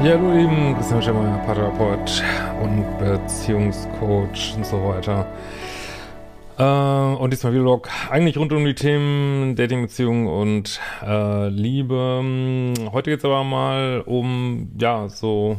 Ja, hallo lieben, Christian Schemmer, Paartherapeut und Beziehungscoach und so weiter. Äh, und diesmal Vlog eigentlich rund um die Themen Dating, Beziehung und äh, Liebe. Heute geht es aber mal um, ja, so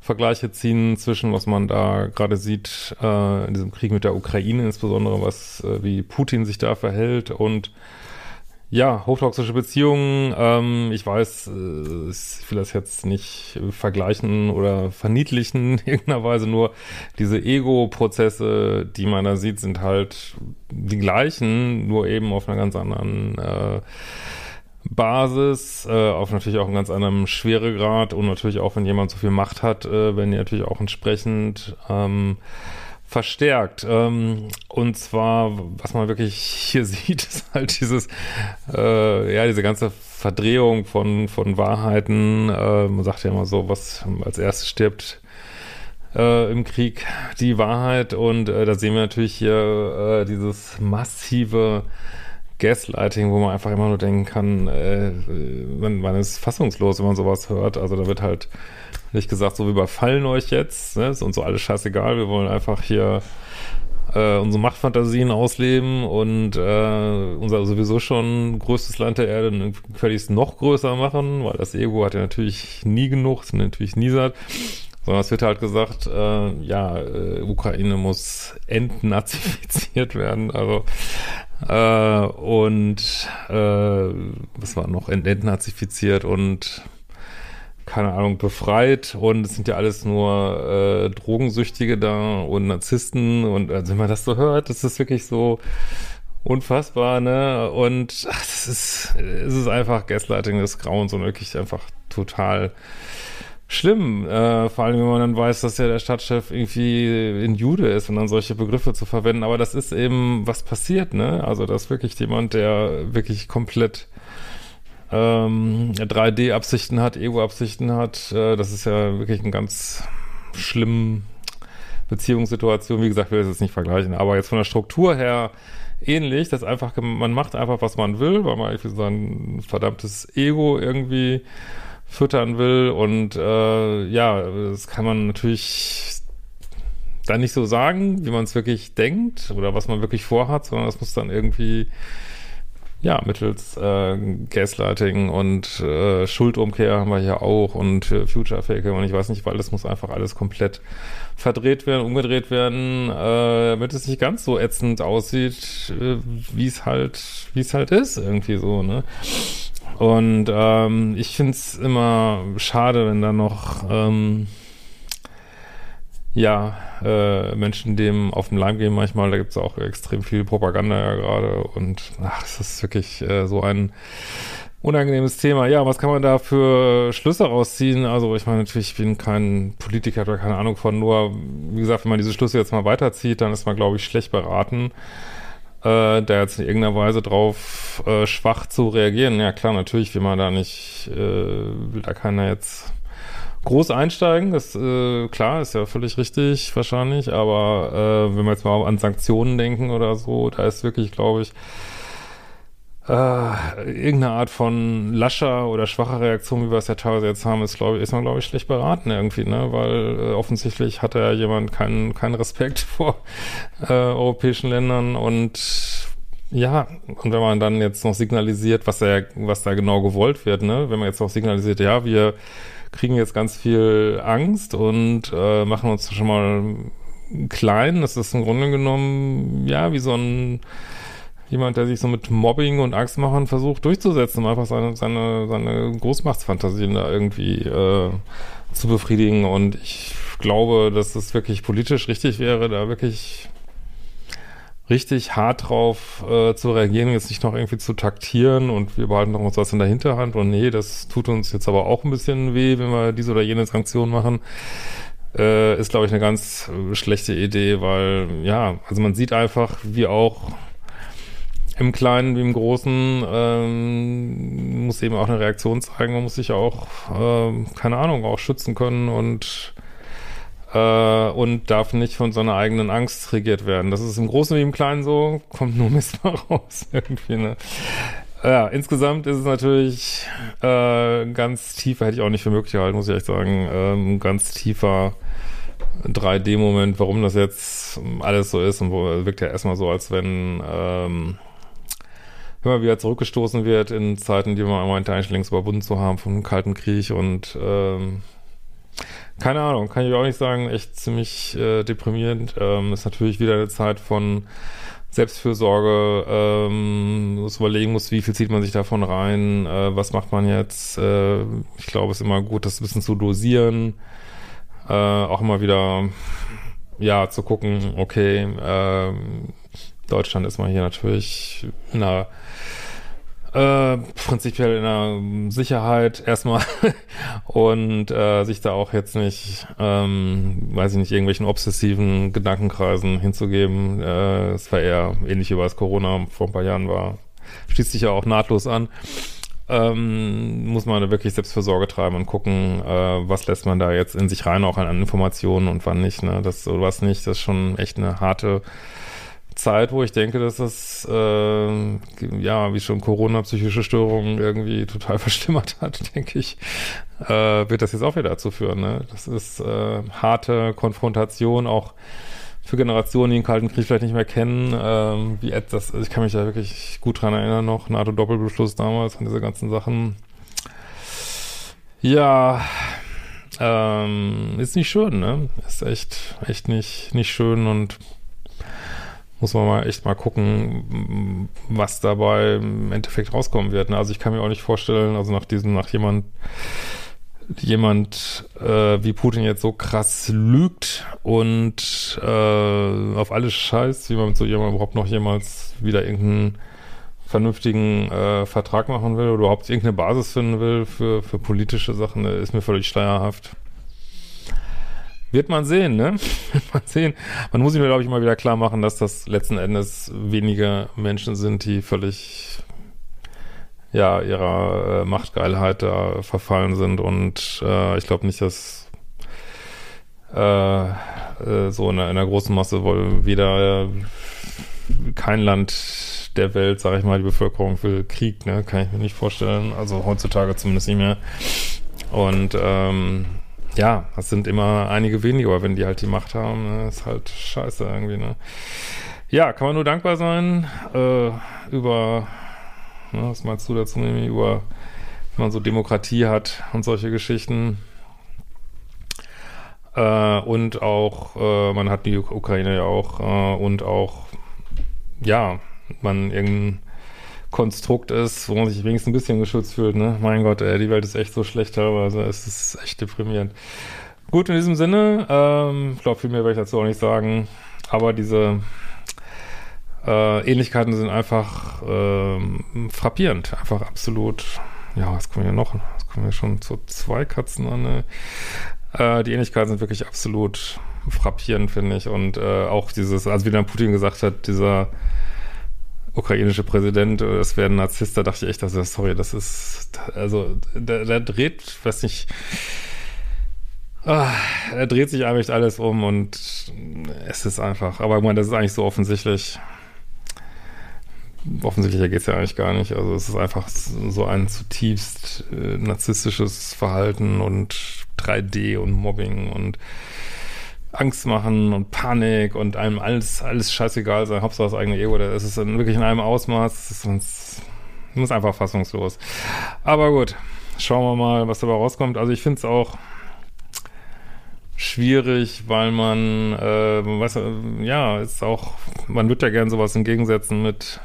Vergleiche ziehen zwischen, was man da gerade sieht äh, in diesem Krieg mit der Ukraine, insbesondere was, äh, wie Putin sich da verhält und ja, hochtoxische Beziehungen, ähm, ich weiß, äh, ich will das jetzt nicht vergleichen oder verniedlichen in irgendeiner Weise, nur diese Ego-Prozesse, die man da sieht, sind halt die gleichen, nur eben auf einer ganz anderen äh, Basis, äh, auf natürlich auch einem ganz anderen Schweregrad und natürlich auch, wenn jemand so viel Macht hat, äh, wenn die natürlich auch entsprechend ähm, verstärkt. Ähm, und zwar, was man wirklich hier sieht, ist halt dieses, äh, ja, diese ganze Verdrehung von, von Wahrheiten. Äh, man sagt ja immer so, was als erstes stirbt äh, im Krieg, die Wahrheit. Und äh, da sehen wir natürlich hier äh, dieses massive Gaslighting, wo man einfach immer nur denken kann, äh, man, man ist fassungslos, wenn man sowas hört. Also da wird halt nicht gesagt, so wir überfallen euch jetzt, ne? ist uns so alles scheißegal, wir wollen einfach hier äh, unsere Machtfantasien ausleben und äh, unser sowieso schon größtes Land der Erde völlig noch größer machen, weil das Ego hat ja natürlich nie genug, ist natürlich nie satt. Sondern es wird halt gesagt, äh, ja, äh, Ukraine muss entnazifiziert werden, also äh, und äh, was war noch, ent entnazifiziert und keine Ahnung, befreit und es sind ja alles nur äh, Drogensüchtige da und Narzissten und also wenn man das so hört, das ist wirklich so unfassbar, ne? Und ach, das ist, es ist einfach Gaslighting des Grauens und wirklich einfach total schlimm. Äh, vor allem, wenn man dann weiß, dass ja der Stadtchef irgendwie ein Jude ist und dann solche Begriffe zu verwenden. Aber das ist eben, was passiert, ne? Also, das ist wirklich jemand, der wirklich komplett ähm, 3D-Absichten hat, Ego-Absichten hat. Äh, das ist ja wirklich ein ganz schlimm Beziehungssituation. Wie gesagt, ich will das jetzt nicht vergleichen, aber jetzt von der Struktur her ähnlich, dass einfach, man macht einfach, was man will, weil man irgendwie sein verdammtes Ego irgendwie füttern will und äh, ja, das kann man natürlich dann nicht so sagen, wie man es wirklich denkt oder was man wirklich vorhat, sondern das muss dann irgendwie ja, mittels äh, Gaslighting und äh, Schuldumkehr haben wir hier auch und äh, Future Fake und ich weiß nicht, weil das muss einfach alles komplett verdreht werden, umgedreht werden, äh, damit es nicht ganz so ätzend aussieht, äh, wie es halt, wie es halt ist, irgendwie so, ne? Und ähm, ich find's immer schade, wenn da noch ähm, ja, äh, Menschen dem auf den Leim gehen manchmal, da gibt es auch extrem viel Propaganda ja gerade und ach, es ist wirklich äh, so ein unangenehmes Thema. Ja, was kann man da für Schlüsse rausziehen? Also ich meine natürlich, ich bin kein Politiker oder keine Ahnung von, nur wie gesagt, wenn man diese Schlüsse jetzt mal weiterzieht, dann ist man, glaube ich, schlecht beraten, äh, da jetzt in irgendeiner Weise drauf äh, schwach zu reagieren. Ja klar, natürlich will man da nicht, äh, will da keiner jetzt groß einsteigen, das äh, klar, ist ja völlig richtig wahrscheinlich, aber äh, wenn wir jetzt mal an Sanktionen denken oder so, da ist wirklich, glaube ich, äh, irgendeine Art von lascher oder schwacher Reaktion, wie wir es ja teilweise jetzt haben, ist, glaube ich, ist man, glaube ich, schlecht beraten irgendwie, ne? Weil äh, offensichtlich hat ja jemand keinen keinen Respekt vor äh, europäischen Ländern und ja, und wenn man dann jetzt noch signalisiert, was da, was da genau gewollt wird, ne? Wenn man jetzt noch signalisiert, ja, wir kriegen jetzt ganz viel Angst und äh, machen uns schon mal klein. Das ist im Grunde genommen, ja, wie so ein, jemand, der sich so mit Mobbing und Angstmachen versucht durchzusetzen, um einfach seine, seine, seine Großmachtsfantasien da irgendwie äh, zu befriedigen. Und ich glaube, dass es wirklich politisch richtig wäre, da wirklich richtig hart drauf äh, zu reagieren, jetzt nicht noch irgendwie zu taktieren und wir behalten noch uns was in der Hinterhand und nee, das tut uns jetzt aber auch ein bisschen weh, wenn wir diese oder jene Sanktion machen, äh, ist, glaube ich, eine ganz schlechte Idee, weil, ja, also man sieht einfach, wie auch im Kleinen wie im Großen ähm, muss eben auch eine Reaktion zeigen, man muss sich auch, äh, keine Ahnung, auch schützen können und äh, und darf nicht von so einer eigenen Angst regiert werden. Das ist im Großen wie im Kleinen so, kommt nur Mist mal raus irgendwie, ne? Ja, insgesamt ist es natürlich äh, ganz tiefer, hätte ich auch nicht für möglich gehalten, muss ich echt sagen, ähm, ganz tiefer 3D-Moment, warum das jetzt alles so ist und wo wirkt ja erstmal so, als wenn ähm, immer wieder zurückgestoßen wird in Zeiten, die man meinte eigentlich längst überwunden zu haben vom Kalten Krieg und ähm, keine Ahnung, kann ich auch nicht sagen, echt ziemlich äh, deprimierend. Ähm, ist natürlich wieder eine Zeit von Selbstfürsorge, ähm, muss überlegen muss, wie viel zieht man sich davon rein, äh, was macht man jetzt. Äh, ich glaube, es ist immer gut, das ein bisschen zu dosieren. Äh, auch immer wieder, ja, zu gucken, okay, äh, Deutschland ist mal hier natürlich in einer äh, prinzipiell in der Sicherheit erstmal und äh, sich da auch jetzt nicht, ähm, weiß ich nicht, irgendwelchen obsessiven Gedankenkreisen hinzugeben. Äh, es war eher ähnlich wie was Corona vor ein paar Jahren war. Schließt sich ja auch nahtlos an. Ähm, muss man da wirklich Selbstversorge treiben und gucken, äh, was lässt man da jetzt in sich rein, auch an Informationen und wann nicht. Ne? Das oder was nicht, das ist schon echt eine harte Zeit, wo ich denke, dass das, äh, ja, wie schon Corona psychische Störungen irgendwie total verschlimmert hat, denke ich, äh, wird das jetzt auch wieder dazu führen. Ne? Das ist äh, harte Konfrontation, auch für Generationen, die den Kalten Krieg vielleicht nicht mehr kennen, ähm, wie das, ich kann mich da wirklich gut dran erinnern noch, NATO-Doppelbeschluss damals und diese ganzen Sachen. Ja, ähm, ist nicht schön, ne? Ist echt, echt nicht, nicht schön und muss man mal echt mal gucken, was dabei im Endeffekt rauskommen wird. Ne? Also ich kann mir auch nicht vorstellen, also nach diesem, nach jemand, jemand äh, wie Putin jetzt so krass lügt und äh, auf alles scheißt, wie man mit so jemandem überhaupt noch jemals wieder irgendeinen vernünftigen äh, Vertrag machen will oder überhaupt irgendeine Basis finden will für, für politische Sachen, ist mir völlig schleierhaft. Wird man sehen, ne? Wird man sehen. Man muss sich nur, glaube ich, mal wieder klar machen, dass das letzten Endes wenige Menschen sind, die völlig ja, ihrer äh, Machtgeilheit da verfallen sind und äh, ich glaube nicht, dass äh, äh, so in einer, in einer großen Masse wohl weder äh, kein Land der Welt, sage ich mal, die Bevölkerung will Krieg, ne? Kann ich mir nicht vorstellen. Also heutzutage zumindest nicht mehr. Und ähm, ja, das sind immer einige weniger, aber wenn die halt die Macht haben, ne, ist halt scheiße irgendwie, ne? Ja, kann man nur dankbar sein äh, über, ne, was meinst du dazu, nämlich über, wenn man so Demokratie hat und solche Geschichten. Äh, und auch, äh, man hat die Ukraine ja auch äh, und auch, ja, man irgendein Konstrukt ist, wo man sich wenigstens ein bisschen geschützt fühlt. Ne? Mein Gott, ey, die Welt ist echt so schlecht teilweise. Es ist echt deprimierend. Gut, in diesem Sinne, ähm, ich glaube, viel mehr werde ich dazu auch nicht sagen. Aber diese äh, Ähnlichkeiten sind einfach äh, frappierend. Einfach absolut, ja, was kommen wir noch? Was kommen wir schon zu zwei Katzen an? Ne? Äh, die Ähnlichkeiten sind wirklich absolut frappierend, finde ich. Und äh, auch dieses, also wie dann Putin gesagt hat, dieser ukrainische Präsident, äh, es wäre ein Narzisst, da dachte ich echt, also, sorry, das ist, also, der, der dreht, weiß nicht, ah, er dreht sich eigentlich alles um und es ist einfach, aber ich meine, das ist eigentlich so offensichtlich, offensichtlicher geht es ja eigentlich gar nicht, also es ist einfach so ein zutiefst äh, narzisstisches Verhalten und 3D und Mobbing und Angst machen und Panik und einem alles, alles scheißegal sein, Hauptsache das eigene Ego, das ist wirklich in einem Ausmaß, das ist uns, ist einfach fassungslos. Aber gut, schauen wir mal, was dabei rauskommt. Also ich finde es auch schwierig, weil man, äh, weiß, ja, ist auch, man wird ja gern sowas entgegensetzen mit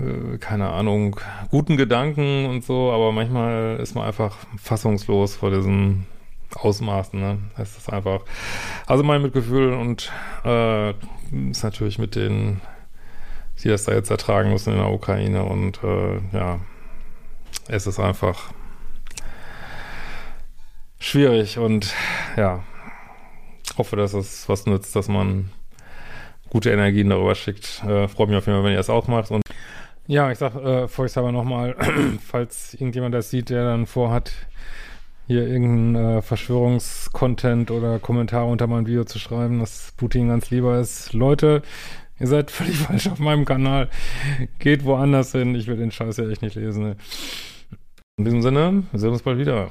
äh, keine Ahnung, guten Gedanken und so, aber manchmal ist man einfach fassungslos vor diesen Ausmaßen, ne? Es ist einfach, also mein Mitgefühl und äh, ist natürlich mit denen, die das da jetzt ertragen müssen in der Ukraine und äh, ja, es ist einfach schwierig und ja, hoffe, dass es was nützt, dass man gute Energien darüber schickt. Äh, Freut mich auf jeden Fall, wenn ihr das auch macht. Und ja, ich sag äh, vorsichtshalber nochmal, falls irgendjemand das sieht, der dann vorhat, hier irgendeinen äh, Verschwörungskontent oder Kommentare unter mein Video zu schreiben, dass Putin ganz lieber ist. Leute, ihr seid völlig falsch auf meinem Kanal. Geht woanders hin. Ich will den Scheiß ja echt nicht lesen. Ne? In diesem Sinne, wir sehen uns bald wieder.